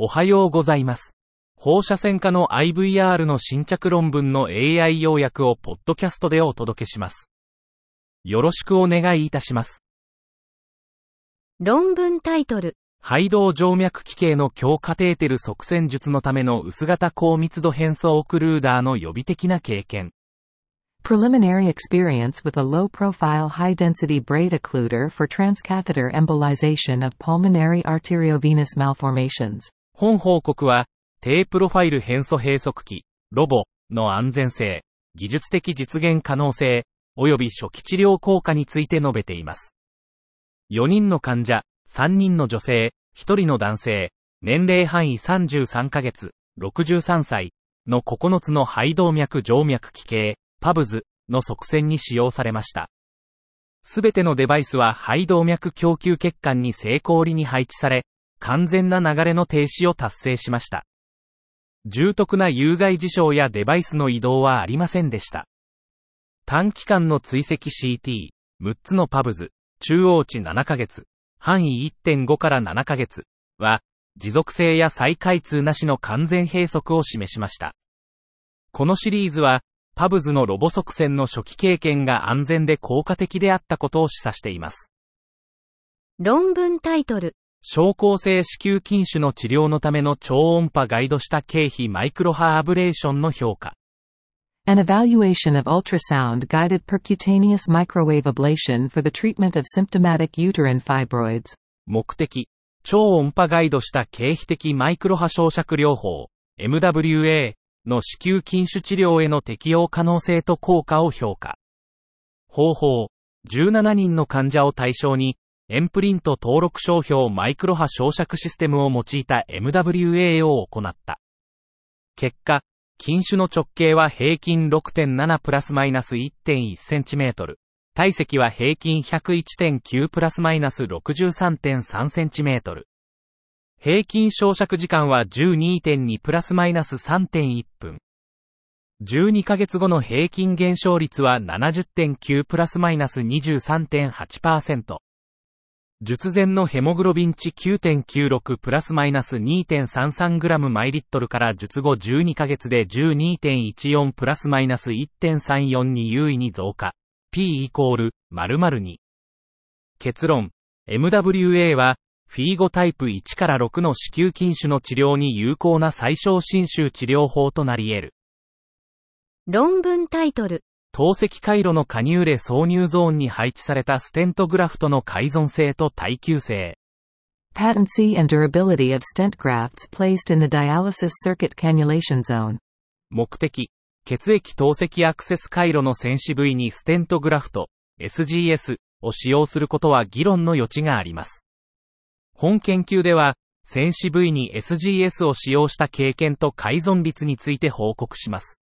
おはようございます。放射線科の IVR の新着論文の AI 要約をポッドキャストでお届けします。よろしくお願いいたします。論文タイトル。肺動静脈器系の強カテーテル側線術のための薄型高密度変装クルーダーの予備的な経験。Preliminary experience with a low-profile high-density braid occluder for transcatheter embolization of pulmonary arteriovenous malformations. 本報告は、低プロファイル変素閉塞器、ロボの安全性、技術的実現可能性、及び初期治療効果について述べています。4人の患者、3人の女性、1人の男性、年齢範囲33ヶ月、63歳の9つの肺動脈静脈器系、パブズの側線に使用されました。すべてのデバイスは肺動脈供給血管に成功裏に配置され、完全な流れの停止を達成しました。重篤な有害事象やデバイスの移動はありませんでした。短期間の追跡 CT、6つのパブズ、中央値7ヶ月、範囲1.5から7ヶ月は、持続性や再開通なしの完全閉塞を示しました。このシリーズは、パブズのロボ側線の初期経験が安全で効果的であったことを示唆しています。論文タイトル。症候性子宮筋腫の治療のための超音波ガイドした経費マイクロハアブレーションの評価。An evaluation of ultrasound-guided percutaneous microwave ablation for the treatment of symptomatic uterine fibroids. 目的。超音波ガイドした経費的マイクロ波焼灼療法、MWA の子宮筋腫治療への適用可能性と効果を評価。方法。17人の患者を対象に、エンプリント登録商標マイクロ波焼灼システムを用いた MWA を行った。結果、筋腫の直径は平均6.7プラスマイナス1.1センチメートル。体積は平均101.9プラスマイナス63.3センチメートル。平均焼灼時間は12.2プラスマイナス3.1分。12ヶ月後の平均減少率は70.9プラスマイナス23.8%。術前のヘモグロビン値9.96プラスマイナス 2.33g マイリットルから術後12ヶ月で12.14プラスマイナス1.34に優位に増加。P イコール、〇〇に。結論。MWA は、フィーゴタイプ1から6の子宮筋腫の治療に有効な最小侵襲治療法となり得る。論文タイトル。透析回路の加入レ挿入ゾーンに配置されたステントグラフトの改存性と耐久性。Patency and durability of stent grafts placed in the dialysis circuit cannulation zone. 目的。血液透析アクセス回路の戦士部位にステントグラフト、SGS を使用することは議論の余地があります。本研究では、戦士部位に SGS を使用した経験と改存率について報告します。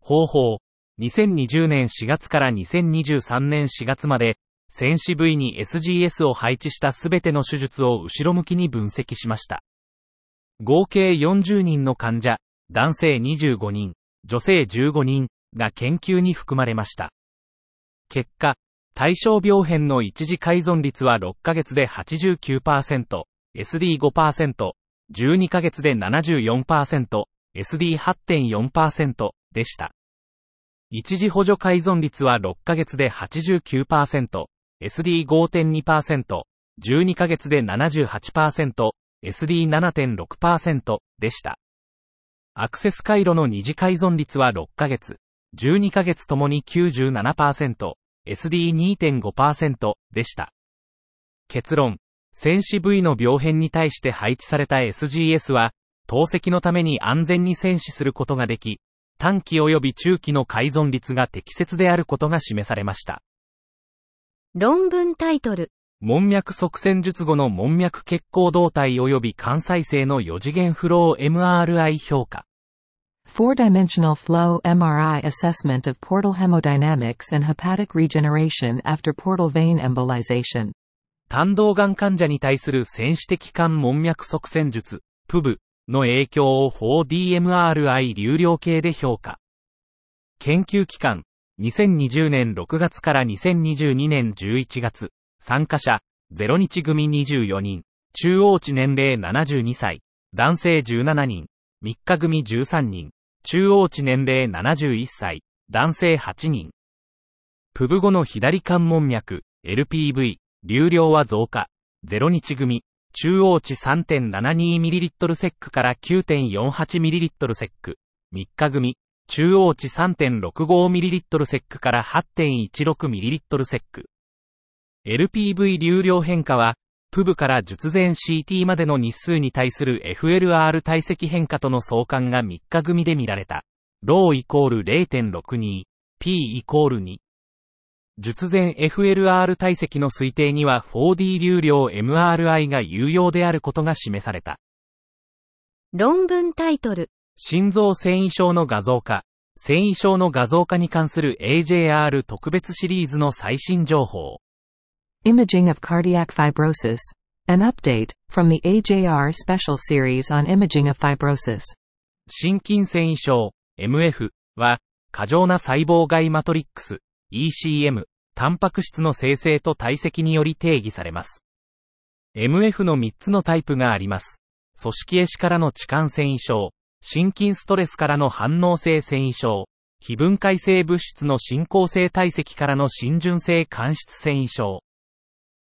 方法。2020年4月から2023年4月まで、戦士部位に SGS を配置したすべての手術を後ろ向きに分析しました。合計40人の患者、男性25人、女性15人が研究に含まれました。結果、対象病変の一時改存率は6ヶ月で89%、SD5%、12ヶ月で74%、SD8.4% でした。一時補助改存率は6ヶ月で89%、SD5.2%、12ヶ月で78%、SD7.6% でした。アクセス回路の二次改存率は6ヶ月、12ヶ月ともに97%、SD2.5% でした。結論、戦士部位の病変に対して配置された SGS は、透析のために安全に戦死することができ、短期及び中期の改存率が適切であることが示されました。論文タイトル。門脈側線術後の門脈血行動態及び幹細性の4次元フロー MRI 評価。Four-dimensional flow MRI assessment of portal hemodynamics and hepatic regeneration after portal vein embolization. 胆道がん患者に対する戦士的肝門脈側線術、PUB の影響を 4DMRI 流量計で評価。研究期間、2020年6月から2022年11月。参加者、0日組24人。中央値年齢72歳。男性17人、3日組13人、中央値年齢71歳、男性8人。プブ後の左関門脈、LPV、流量は増加、0日組、中央値 3.72ml セックから 9.48ml セック、3日組、中央値 3.65ml セックから 8.16ml セック。LPV 流量変化は、プブから術前 CT までの日数に対する FLR 体積変化との相関が3日組で見られた。ローイコール0.62、P イコール2。術前 FLR 体積の推定には 4D 流量 MRI が有用であることが示された。論文タイトル。心臓繊維症の画像化。繊維症の画像化に関する AJR 特別シリーズの最新情報。Imaging of cardiac fibrosis. An update from the AJR special series on imaging of fibrosis. 心筋繊維症、MF は、過剰な細胞外マトリックス、ECM、タンパク質の生成と堆積により定義されます。MF の3つのタイプがあります。組織壊死からの置換繊維症、心筋ストレスからの反応性繊維症、非分解性物質の進行性堆積からの浸潤性間質繊維症。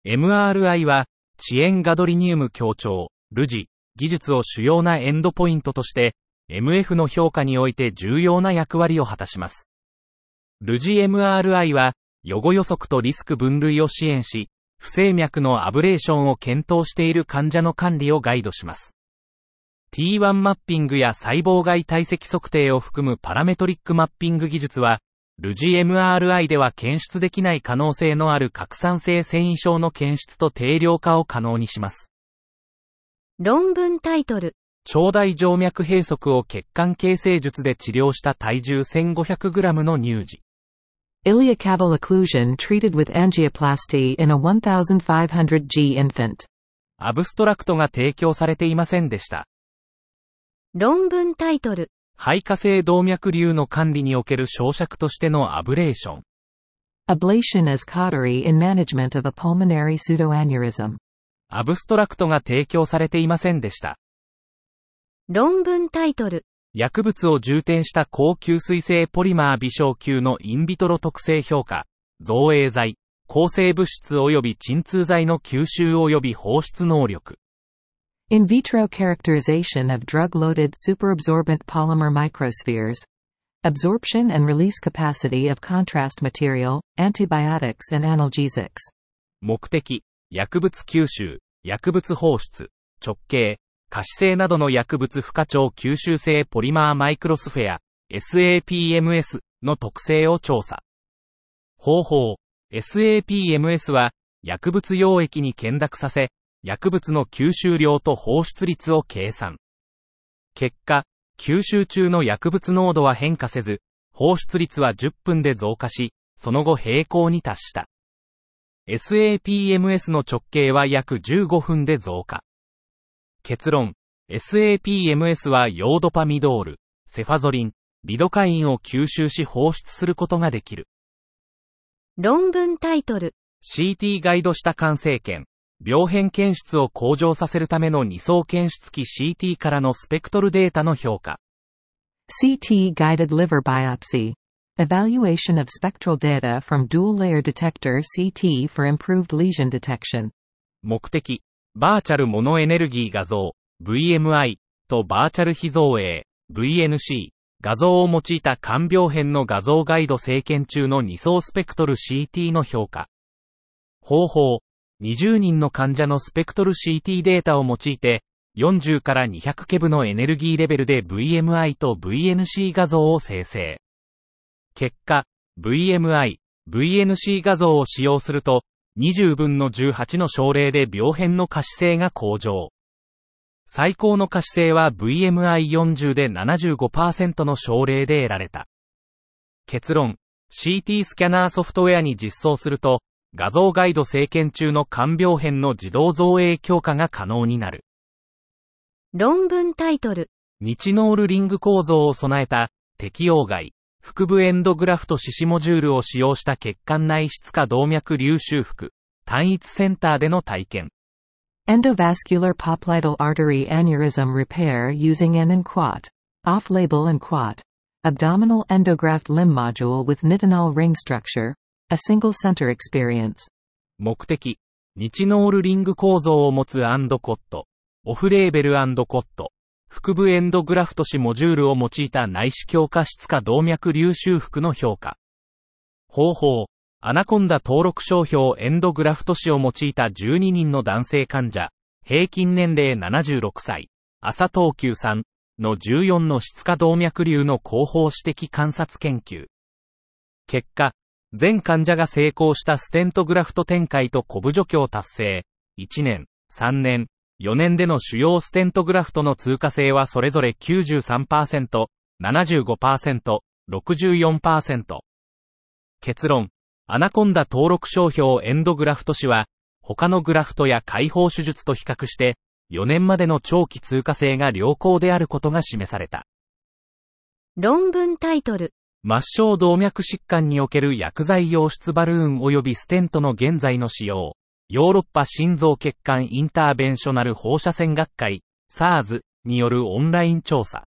MRI は、遅延ガドリニウム強調、ルジ、技術を主要なエンドポイントとして、MF の評価において重要な役割を果たします。ルジ MRI は、予後予測とリスク分類を支援し、不整脈のアブレーションを検討している患者の管理をガイドします。T1 マッピングや細胞外体積測定を含むパラメトリックマッピング技術は、ルジ MRI では検出できない可能性のある拡散性繊維症の検出と定量化を可能にします。論文タイトル。腸大静脈閉塞を血管形成術で治療した体重 1500g の乳児。Iliacaval occlusion treated with angioplasty in a 1500G infant. アブストラクトが提供されていませんでした。論文タイトル。肺化性動脈瘤の管理における焼灼としてのアブレーション。Ablation as cautery in management of a pulmonary pseudoaneurysm. アブストラクトが提供されていませんでした。論文タイトル。薬物を充填した高吸水性ポリマー微小球のインビトロ特性評価、造影剤、抗生物質及び鎮痛剤の吸収及び放出能力。In vitro characterization of drug-loaded superabsorbent polymer microspheres. Absorption and release capacity of contrast material, antibiotics and analgesics. 目的、薬物吸収、薬物放出、直径、可視性などの薬物不可調吸収性ポリマーマイクロスフェア、SAPMS の特性を調査。方法、SAPMS は、薬物溶液に見濁させ、薬物の吸収量と放出率を計算。結果、吸収中の薬物濃度は変化せず、放出率は10分で増加し、その後平行に達した。SAPMS の直径は約15分で増加。結論、SAPMS はヨードパミドール、セファゾリン、リドカインを吸収し放出することができる。論文タイトル。CT ガイドした完成検。病変検出を向上させるための二層検出機 CT からのスペクトルデータの評価。CT guided liver biopsy. Evaluation of spectral data from dual layer detector CT for improved lesion detection. 目的、バーチャルモノエネルギー画像、VMI とバーチャル非造影、VNC 画像を用いた肝病変の画像ガイド生検中の二層スペクトル CT の評価。方法、20人の患者のスペクトル CT データを用いて、40から200ケブのエネルギーレベルで VMI と VNC 画像を生成。結果、VMI、VNC 画像を使用すると、20分の18の症例で病変の可視性が向上。最高の可視性は VMI40 で75%の症例で得られた。結論、CT スキャナーソフトウェアに実装すると、画像ガイド生検中の肝病変の自動造影強化が可能になる。論文タイトル。日ノールリング構造を備えた、適用外、腹部エンドグラフトシシモジュールを使用した血管内質化動脈流修復、単一センターでの体験。Endovascular popliteal artery aneurysm repair using an ENQUAT. Off-label ENQUAT. Abdominal endograft limb module with nitinol ring structure. A single center experience. 目的、日ノールリング構造を持つアンドコット、オフレーベルコット、腹部エンドグラフト紙モジュールを用いた内視強化質化動脈流修復の評価。方法、アナコンダ登録商標エンドグラフト紙を用いた12人の男性患者、平均年齢76歳、朝東急さん。の14の質化動脈瘤の広報指摘観察研究。結果、全患者が成功したステントグラフト展開とコブ除去を達成。1年、3年、4年での主要ステントグラフトの通過性はそれぞれ93%、75%、64%。結論。アナコンダ登録商標エンドグラフト肢は、他のグラフトや開放手術と比較して、4年までの長期通過性が良好であることが示された。論文タイトル。末梢動脈疾患における薬剤溶出バルーン及びステントの現在の使用。ヨーロッパ心臓血管インターベンショナル放射線学会 SARS によるオンライン調査。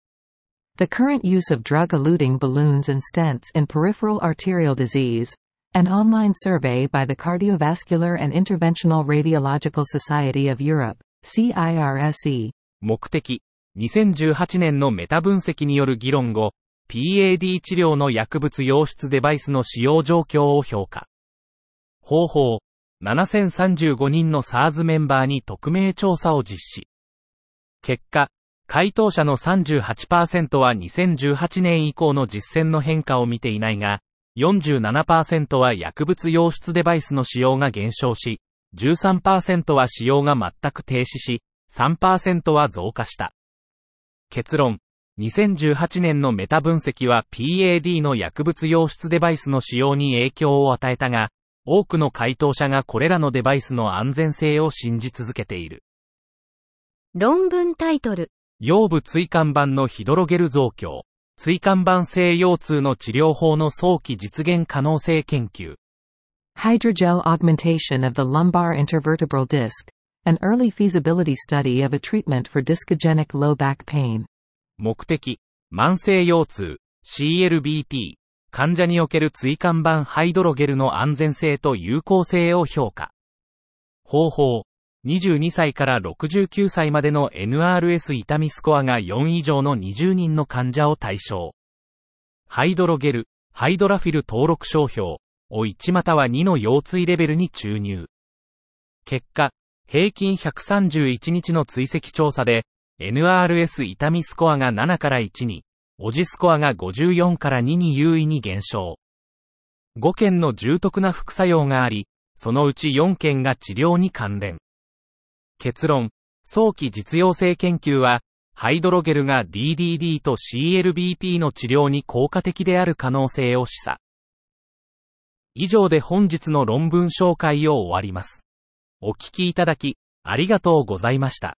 The current use of drug-eluting balloons and stents in peripheral arterial disease. An online survey by the Cardiovascular and Interventional Radiological Society of Europe, CIRSE. 目的、2018年のメタ分析による議論後、PAD 治療の薬物溶出デバイスの使用状況を評価。方法、7035人の SARS メンバーに匿名調査を実施。結果、回答者の38%は2018年以降の実践の変化を見ていないが、47%は薬物溶出デバイスの使用が減少し、13%は使用が全く停止し、3%は増加した。結論、2018年のメタ分析は PAD の薬物溶出デバイスの使用に影響を与えたが、多くの回答者がこれらのデバイスの安全性を信じ続けている。論文タイトル。腰部椎間板のヒドロゲル増強。椎間板性腰痛の治療法の早期実現可能性研究。Hydrogel augmentation of the lumbar intervertebral disc. An early feasibility study of a treatment for discogenic low back pain. 目的、慢性腰痛、CLBP、患者における椎間板ハイドロゲルの安全性と有効性を評価。方法、22歳から69歳までの NRS 痛みスコアが4以上の20人の患者を対象。ハイドロゲル、ハイドラフィル登録商標を1または2の腰椎レベルに注入。結果、平均131日の追跡調査で、NRS 痛みスコアが7から1に、オジスコアが54から2に優位に減少。5件の重篤な副作用があり、そのうち4件が治療に関連。結論、早期実用性研究は、ハイドロゲルが DDD と CLBP の治療に効果的である可能性を示唆。以上で本日の論文紹介を終わります。お聞きいただき、ありがとうございました。